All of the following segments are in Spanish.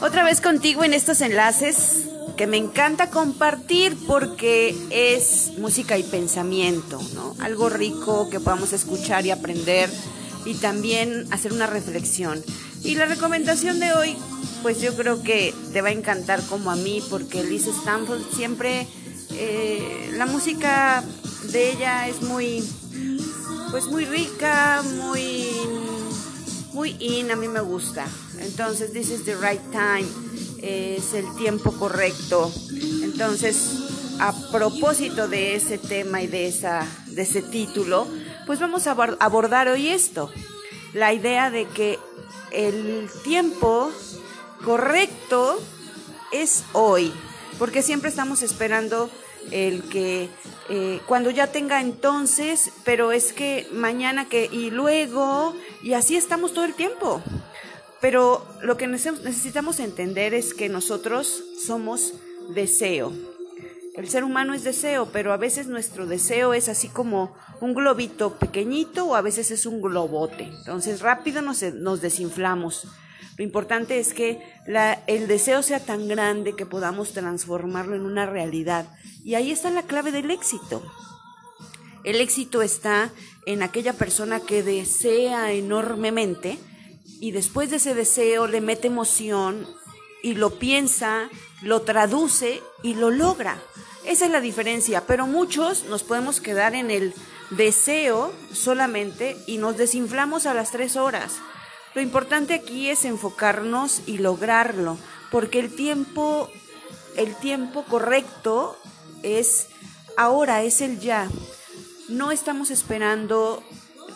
Otra vez contigo en estos enlaces que me encanta compartir porque es música y pensamiento, ¿no? Algo rico que podamos escuchar y aprender y también hacer una reflexión. Y la recomendación de hoy, pues yo creo que te va a encantar como a mí porque Lisa Stanford siempre, eh, la música de ella es muy, pues muy rica, muy, muy in, a mí me gusta. Entonces, this is the right time es el tiempo correcto. Entonces, a propósito de ese tema y de, esa, de ese título, pues vamos a abordar hoy esto, la idea de que el tiempo correcto es hoy, porque siempre estamos esperando el que eh, cuando ya tenga entonces, pero es que mañana que y luego, y así estamos todo el tiempo. Pero lo que necesitamos entender es que nosotros somos deseo. El ser humano es deseo, pero a veces nuestro deseo es así como un globito pequeñito o a veces es un globote. Entonces rápido nos, desinflamos. Lo importante es que el deseo sea tan grande que podamos transformarlo en una realidad. Y ahí está la clave del éxito. El éxito está en aquella persona que desea enormemente, y después de ese deseo le mete emoción y lo piensa, lo traduce y lo logra. Esa es la diferencia, pero muchos nos podemos quedar en el deseo solamente y nos desinflamos a las tres horas. Lo importante aquí es enfocarnos y lograrlo, porque el tiempo, el tiempo correcto es ahora, es el ya. No estamos esperando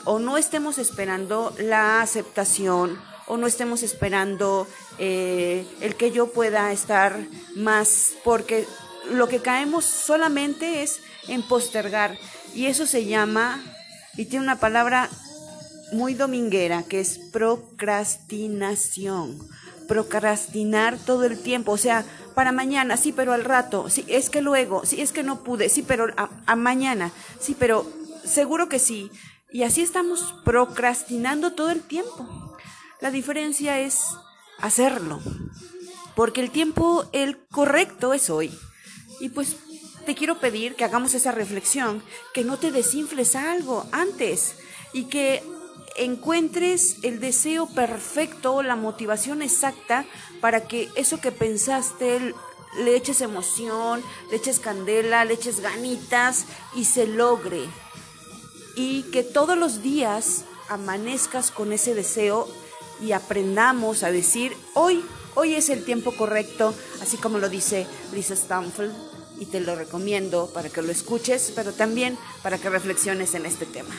o no estemos esperando la aceptación o no estemos esperando eh, el que yo pueda estar más, porque lo que caemos solamente es en postergar y eso se llama, y tiene una palabra muy dominguera, que es procrastinación. Procrastinar todo el tiempo, o sea, para mañana, sí, pero al rato, sí, es que luego, sí, es que no pude, sí, pero a mañana, sí, pero seguro que sí, y así estamos procrastinando todo el tiempo. La diferencia es hacerlo, porque el tiempo, el correcto es hoy. Y pues te quiero pedir que hagamos esa reflexión, que no te desinfles algo antes y que encuentres el deseo perfecto, la motivación exacta para que eso que pensaste le eches emoción, le eches candela, le eches ganitas y se logre y que todos los días amanezcas con ese deseo y aprendamos a decir, hoy, hoy es el tiempo correcto, así como lo dice Lisa Stanfield, y te lo recomiendo para que lo escuches, pero también para que reflexiones en este tema.